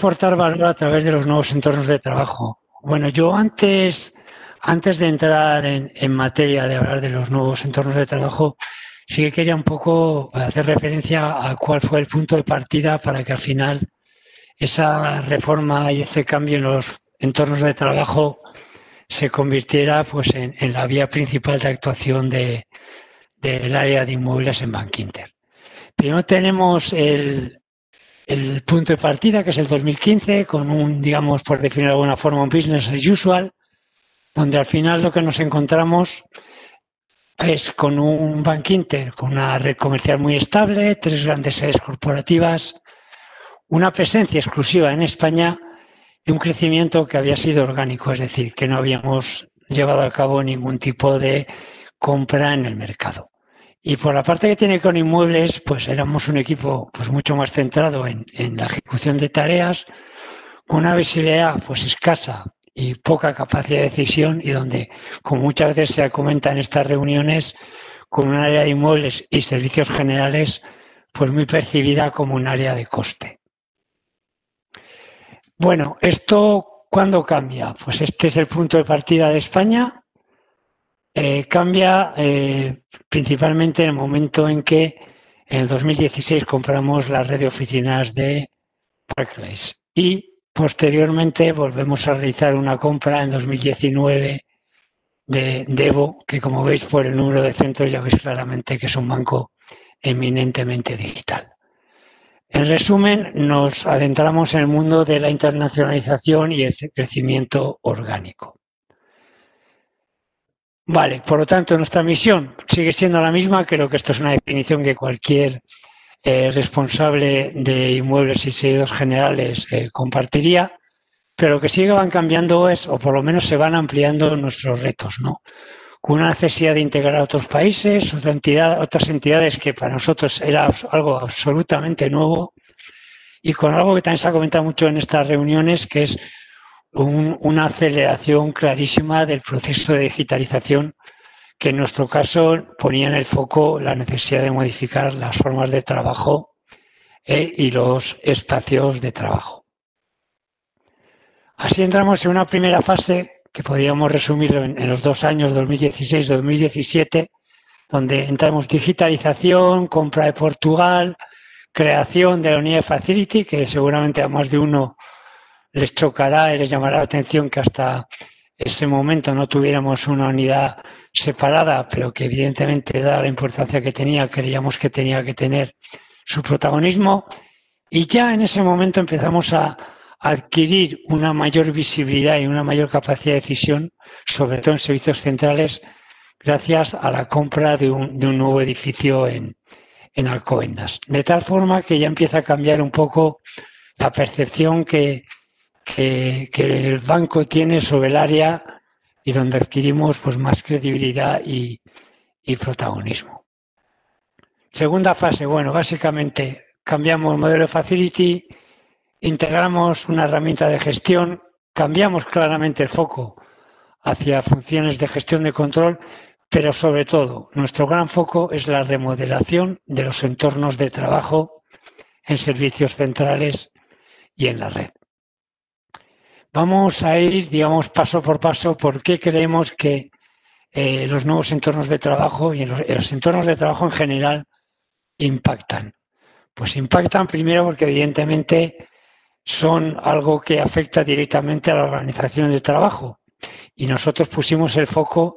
¿Cómo aportar valor a través de los nuevos entornos de trabajo? Bueno, yo antes, antes de entrar en, en materia de hablar de los nuevos entornos de trabajo, sí que quería un poco hacer referencia a cuál fue el punto de partida para que al final esa reforma y ese cambio en los entornos de trabajo se convirtiera pues, en, la vía principal de actuación del área de inmuebles en Bankinter. Primero tenemos el, el punto de partida, que es el 2015, con un, digamos, por definir de alguna forma, un business as usual, donde al final lo que nos encontramos es con un Bankinter, con una red comercial muy estable, tres grandes sedes corporativas, una presencia exclusiva en España y un crecimiento que había sido orgánico, es decir, que no habíamos llevado a cabo ningún tipo de compra en el mercado. Y por la parte que tiene con inmuebles, pues éramos un equipo pues mucho más centrado en, la ejecución de tareas, con una visibilidad pues escasa y poca capacidad de decisión y donde, como muchas veces se comenta en estas reuniones, con un área de inmuebles y servicios generales, pues muy percibida como un área de coste. Bueno, ¿esto cuándo cambia? Pues este es el punto de partida de España. Eh, cambia eh, principalmente en el momento en que en el 2016 compramos la red de oficinas de Barclays y posteriormente volvemos a realizar una compra en 2019 de Devo, que como veis por el número de centros ya veis claramente que es un banco eminentemente digital. En resumen, nos adentramos en el mundo de la internacionalización y el crecimiento orgánico. Vale, por lo tanto, nuestra misión sigue siendo la misma. Creo que esto es una definición que cualquier eh, responsable de inmuebles y seguidos generales eh, compartiría, pero lo que sigue van cambiando es, o por lo menos se van ampliando nuestros retos, ¿no? con una necesidad de integrar a otros países, otras entidades que para nosotros era algo absolutamente nuevo, y con algo que también se ha comentado mucho en estas reuniones, que es una aceleración clarísima del proceso de digitalización, que en nuestro caso ponía en el foco la necesidad de modificar las formas de trabajo eh, y los espacios de trabajo. Así entramos en una primera fase que podríamos resumirlo en, los dos años 2016-2017, donde entramos digitalización, compra de Portugal, creación de la unidad Facility, que seguramente a más de uno les chocará y les llamará la atención que hasta ese momento no tuviéramos una unidad separada, pero que evidentemente, dada la importancia que tenía, creíamos que tenía que tener su protagonismo. Y ya en ese momento empezamos a, adquirir una mayor visibilidad y una mayor capacidad de decisión, sobre todo en servicios centrales, gracias a la compra de un, nuevo edificio en, Alcobendas. De tal forma que ya empieza a cambiar un poco la percepción que, el banco tiene sobre el área y donde adquirimos pues, más credibilidad y, y protagonismo. Segunda fase, bueno, básicamente cambiamos el modelo de facility, integramos una herramienta de gestión, cambiamos claramente el foco hacia funciones de gestión de control, pero sobre todo nuestro gran foco es la remodelación de los entornos de trabajo en servicios centrales y en la red. Vamos a ir, digamos, paso por paso, por qué creemos que eh, los nuevos entornos de trabajo y los entornos de trabajo en general impactan. Pues impactan primero porque evidentemente son algo que afecta directamente a la organización del trabajo. Y nosotros pusimos el foco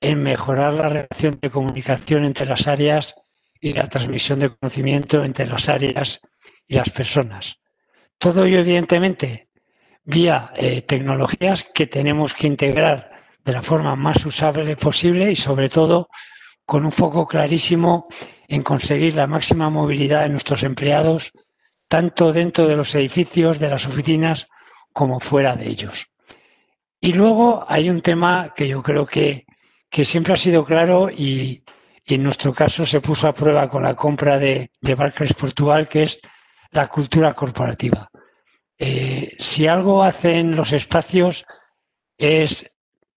en mejorar la relación de comunicación entre las áreas y la transmisión de conocimiento entre las áreas y las personas. Todo ello, evidentemente, vía eh, tecnologías que tenemos que integrar de la forma más usable posible y, sobre todo, con un foco clarísimo en conseguir la máxima movilidad de nuestros empleados tanto dentro de los edificios, de las oficinas, como fuera de ellos. Y luego hay un tema que yo creo que, siempre ha sido claro y, en nuestro caso se puso a prueba con la compra de, de Barclays Portugal, que es la cultura corporativa. Eh, si algo hacen los espacios es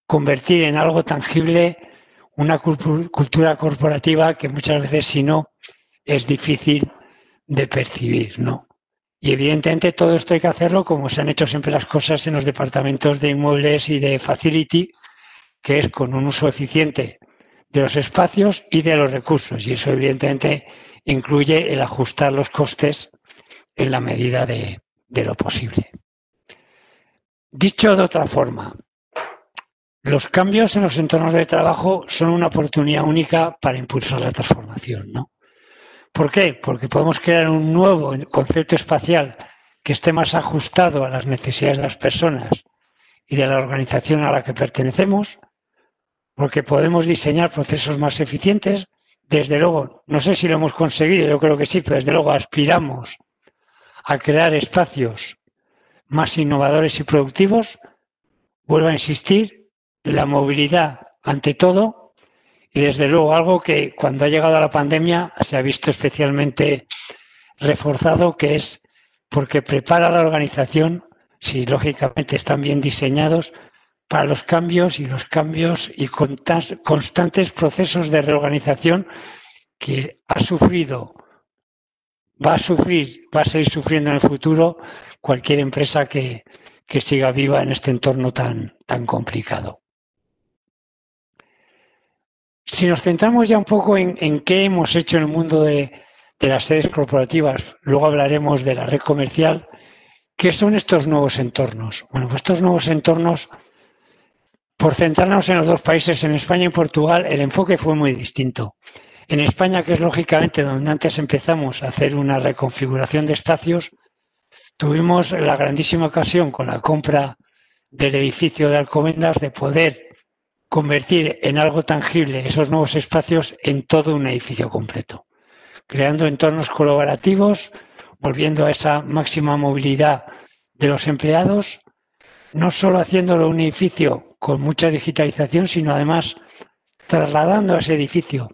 convertir en algo tangible una cultura corporativa que muchas veces, si no, es difícil de percibir, ¿no? Y evidentemente todo esto hay que hacerlo como se han hecho siempre las cosas en los departamentos de inmuebles y de facility, que es con un uso eficiente de los espacios y de los recursos. Y eso evidentemente incluye el ajustar los costes en la medida de, de lo posible. Dicho de otra forma, los cambios en los entornos de trabajo son una oportunidad única para impulsar la transformación, ¿no? ¿Por qué? Porque podemos crear un nuevo concepto espacial que esté más ajustado a las necesidades de las personas y de la organización a la que pertenecemos, porque podemos diseñar procesos más eficientes. Desde luego, no sé si lo hemos conseguido, yo creo que sí, pero desde luego aspiramos a crear espacios más innovadores y productivos. Vuelvo a insistir, la movilidad ante todo y desde luego algo que cuando ha llegado la pandemia se ha visto especialmente reforzado, que es porque prepara la organización, si lógicamente están bien diseñados, para los cambios y los cambios y constantes procesos de reorganización que ha sufrido, va a sufrir, va a seguir sufriendo en el futuro cualquier empresa que, que siga viva en este entorno tan, tan complicado. Si nos centramos ya un poco en, qué hemos hecho en el mundo de, las sedes corporativas, luego hablaremos de la red comercial, ¿qué son estos nuevos entornos? Bueno, pues estos nuevos entornos, por centrarnos en los dos países, en España y Portugal, el enfoque fue muy distinto. En España, que es lógicamente donde antes empezamos a hacer una reconfiguración de espacios, tuvimos la grandísima ocasión con la compra del edificio de Alcobendas de poder convertir en algo tangible esos nuevos espacios en todo un edificio completo, creando entornos colaborativos, volviendo a esa máxima movilidad de los empleados, no solo haciéndolo un edificio con mucha digitalización, sino además trasladando a ese edificio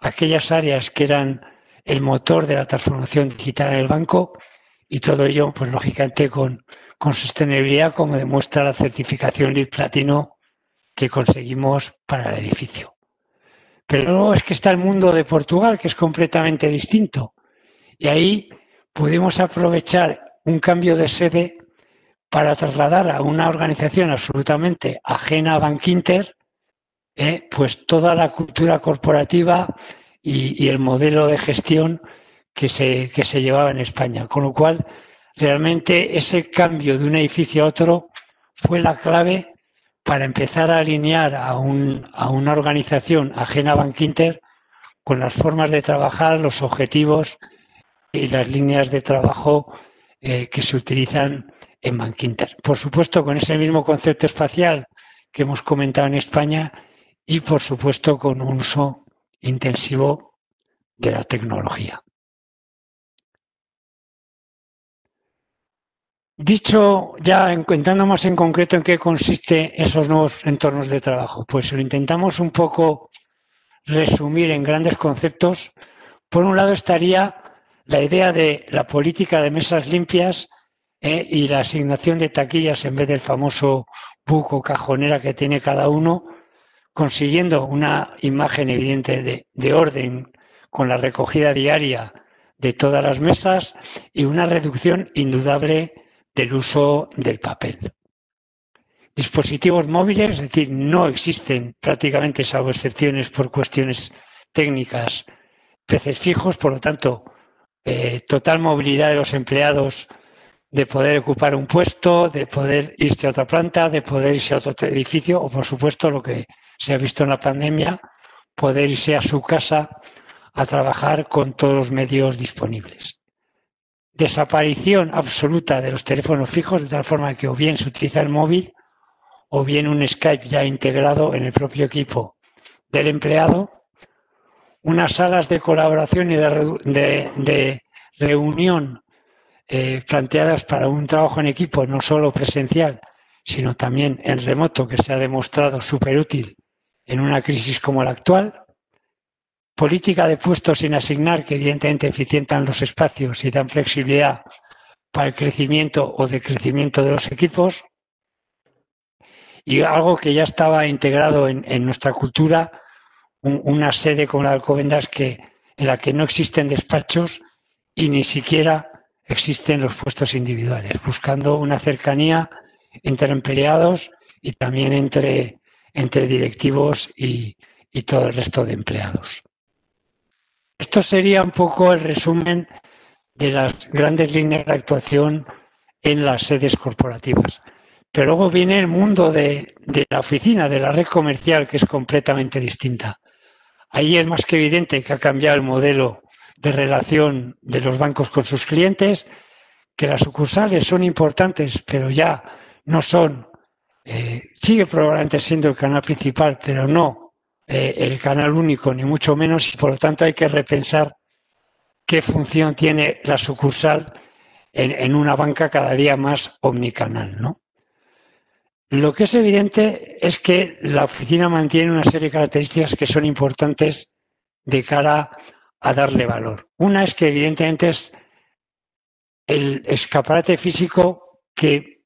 aquellas áreas que eran el motor de la transformación digital del banco y todo ello, pues lógicamente con, con sostenibilidad, como demuestra la certificación LEED Platino que conseguimos para el edificio. Pero luego es que está el mundo de Portugal, que es completamente distinto. Y ahí pudimos aprovechar un cambio de sede para trasladar a una organización absolutamente ajena a Bankinter, eh, pues toda la cultura corporativa y, el modelo de gestión que se, que se llevaba en España. Con lo cual, realmente ese cambio de un edificio a otro fue la clave para empezar a alinear a, una organización ajena a Bankinter con las formas de trabajar, los objetivos y las líneas de trabajo eh, que se utilizan en Bankinter. Por supuesto, con ese mismo concepto espacial que hemos comentado en España y, por supuesto, con un uso intensivo de la tecnología. Dicho ya, entrando más en concreto en qué consiste esos nuevos entornos de trabajo, pues lo intentamos un poco resumir en grandes conceptos. Por un lado estaría la idea de la política de mesas limpias eh, y la asignación de taquillas en vez del famoso buco cajonera que tiene cada uno, consiguiendo una imagen evidente de, de orden con la recogida diaria de todas las mesas y una reducción indudable del uso del papel. Dispositivos móviles, es decir, no existen prácticamente, salvo excepciones por cuestiones técnicas, peces fijos, por lo tanto, eh, total movilidad de los empleados de poder ocupar un puesto, de poder irse a otra planta, de poder irse a otro edificio o, por supuesto, lo que se ha visto en la pandemia, poder irse a su casa a trabajar con todos los medios disponibles. Desaparición absoluta de los teléfonos fijos, de tal forma que o bien se utiliza el móvil o bien un Skype ya integrado en el propio equipo del empleado, unas salas de colaboración y de, reunión eh, planteadas para un trabajo en equipo, no solo presencial, sino también en remoto, que se ha demostrado súper útil en una crisis como la actual, política de puestos sin asignar que evidentemente eficientan los espacios y dan flexibilidad para el crecimiento o decrecimiento de los equipos. Y algo que ya estaba integrado en, nuestra cultura, una sede como la de Alcobendas que, en la que no existen despachos y ni siquiera existen los puestos individuales, buscando una cercanía entre empleados y también entre, entre directivos y, todo el resto de empleados. Esto sería un poco el resumen de las grandes líneas de actuación en las sedes corporativas. Pero luego viene el mundo de, la oficina, de la red comercial, que es completamente distinta. Ahí es más que evidente que ha cambiado el modelo de relación de los bancos con sus clientes, que las sucursales son importantes, pero ya no son, eh, sigue probablemente siendo el canal principal, pero no eh, el canal único, ni mucho menos, y por lo tanto hay que repensar qué función tiene la sucursal en, en una banca cada día más omnicanal, ¿no? Lo que es evidente es que la oficina mantiene una serie de características que son importantes de cara a darle valor. Una es que evidentemente es el escaparate físico que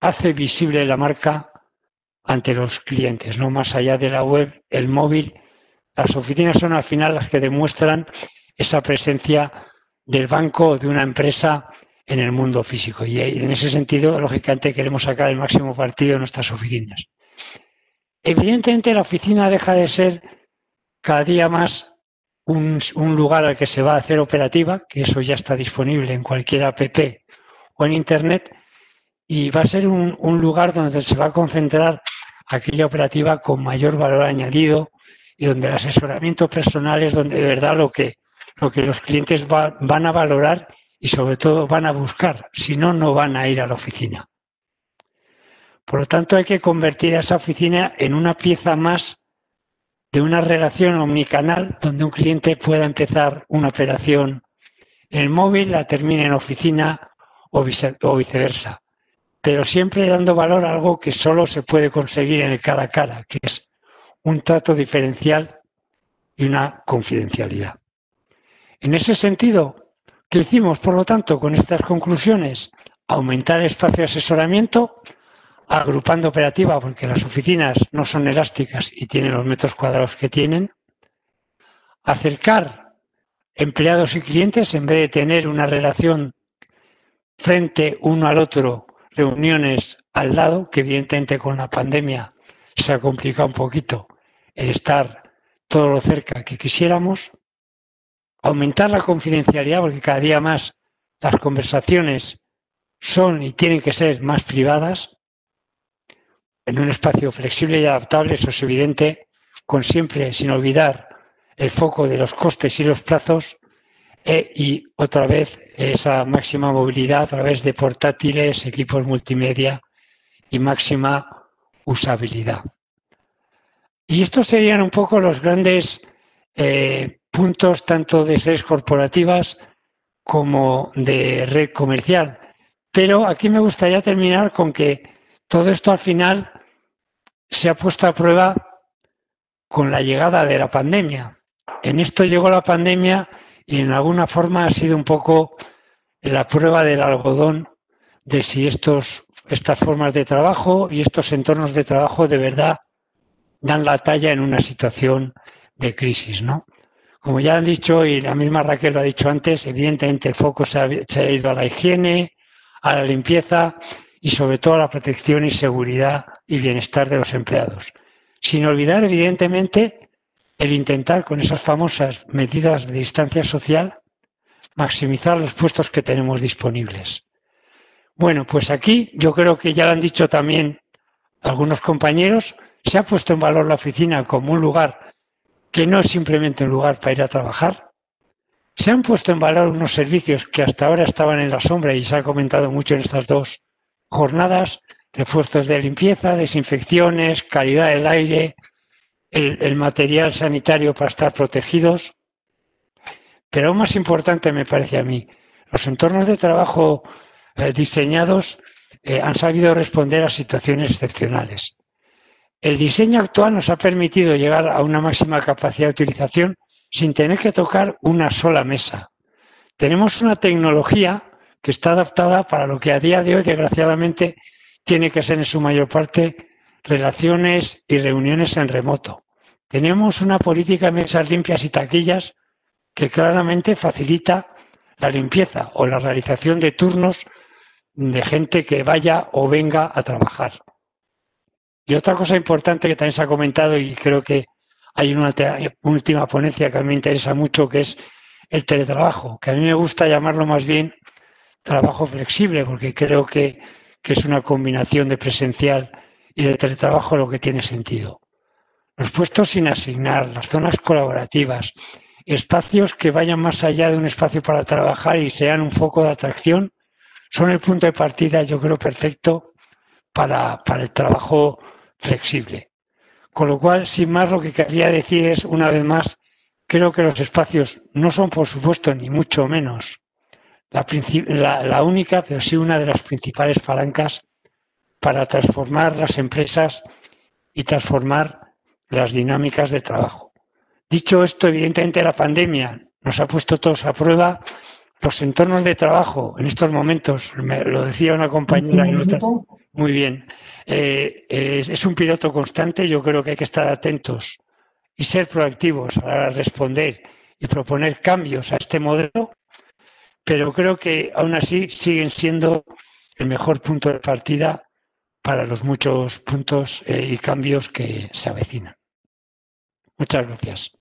hace visible la marca ante los clientes, no más allá de la web, el móvil. Las oficinas son al final las que demuestran esa presencia del banco o de una empresa en el mundo físico. Y en ese sentido, lógicamente, queremos sacar el máximo partido de nuestras oficinas. Evidentemente, la oficina deja de ser cada día más un, lugar al que se va a hacer operativa, que eso ya está disponible en cualquier app o en Internet, y va a ser un, lugar donde se va a concentrar aquella operativa con mayor valor añadido y donde el asesoramiento personal es donde de verdad lo que, lo que los clientes van a valorar y sobre todo van a buscar, si no, no van a ir a la oficina. Por lo tanto, hay que convertir a esa oficina en una pieza más de una relación omnicanal donde un cliente pueda empezar una operación en el móvil, la termine en oficina o viceversa. Pero siempre dando valor a algo que solo se puede conseguir en el cara a cara, que es un trato diferencial y una confidencialidad. En ese sentido, ¿Qué hicimos, por lo tanto, con estas conclusiones? Aumentar el espacio de asesoramiento, agrupando operativa, porque las oficinas no son elásticas y tienen los metros cuadrados que tienen. Acercar empleados y clientes en vez de tener una relación frente uno al otro, reuniones al lado, que evidentemente con la pandemia se ha complicado un poquito el estar todo lo cerca que quisiéramos aumentar la confidencialidad, porque cada día más las conversaciones son y tienen que ser más privadas, en un espacio flexible y adaptable, eso es evidente, con siempre, sin olvidar, el foco de los costes y los plazos, e, y otra vez esa máxima movilidad a través de portátiles, equipos multimedia y máxima usabilidad. Y estos serían un poco los grandes eh, puntos tanto de sedes corporativas como de red comercial. Pero aquí me gustaría terminar con que todo esto al final se ha puesto a prueba con la llegada de la pandemia. En esto llegó la pandemia y en alguna forma ha sido un poco la prueba del algodón de si estos, estas formas de trabajo y estos entornos de trabajo de verdad dan la talla en una situación de crisis, ¿no? Como ya han dicho, y la misma Raquel lo ha dicho antes, evidentemente el foco se ha, ido a la higiene, a la limpieza y sobre todo a la protección y seguridad y bienestar de los empleados. Sin olvidar, evidentemente, el intentar con esas famosas medidas de distancia social maximizar los puestos que tenemos disponibles. Bueno, pues aquí yo creo que ya lo han dicho también algunos compañeros, se ha puesto en valor la oficina como un lugar que no es simplemente un lugar para ir a trabajar. Se han puesto en valor unos servicios que hasta ahora estaban en la sombra y se ha comentado mucho en estas dos jornadas, refuerzos de limpieza, desinfecciones, calidad del aire, el, material sanitario para estar protegidos. Pero aún más importante me parece a mí, los entornos de trabajo eh, diseñados eh, han sabido responder a situaciones excepcionales. El diseño actual nos ha permitido llegar a una máxima capacidad de utilización sin tener que tocar una sola mesa. Tenemos una tecnología que está adaptada para lo que a día de hoy, desgraciadamente, tiene que ser en su mayor parte relaciones y reuniones en remoto. Tenemos una política de mesas limpias y taquillas que claramente facilita la limpieza o la realización de turnos de gente que vaya o venga a trabajar. Y otra cosa importante que también se ha comentado y creo que hay una última ponencia que a mí me interesa mucho, que es el teletrabajo, que a mí me gusta llamarlo más bien trabajo flexible, porque creo que, que es una combinación de presencial y de teletrabajo lo que tiene sentido. Los puestos sin asignar, las zonas colaborativas, espacios que vayan más allá de un espacio para trabajar y sean un foco de atracción, son el punto de partida, yo creo, perfecto para, para el trabajo flexible. Con lo cual, sin más, lo que querría decir es, una vez más, creo que los espacios no son, por supuesto, ni mucho menos la, única, pero sí una de las principales palancas para transformar las empresas y transformar las dinámicas de trabajo. Dicho esto, evidentemente la pandemia nos ha puesto todos a prueba los entornos de trabajo en estos momentos, me lo decía una compañera. muy bien. Eh, es, un piloto constante, yo creo que hay que estar atentos y ser proactivos a responder y proponer cambios a este modelo, pero creo que aún así siguen siendo el mejor punto de partida para los muchos puntos eh, y cambios que se avecinan. Muchas gracias.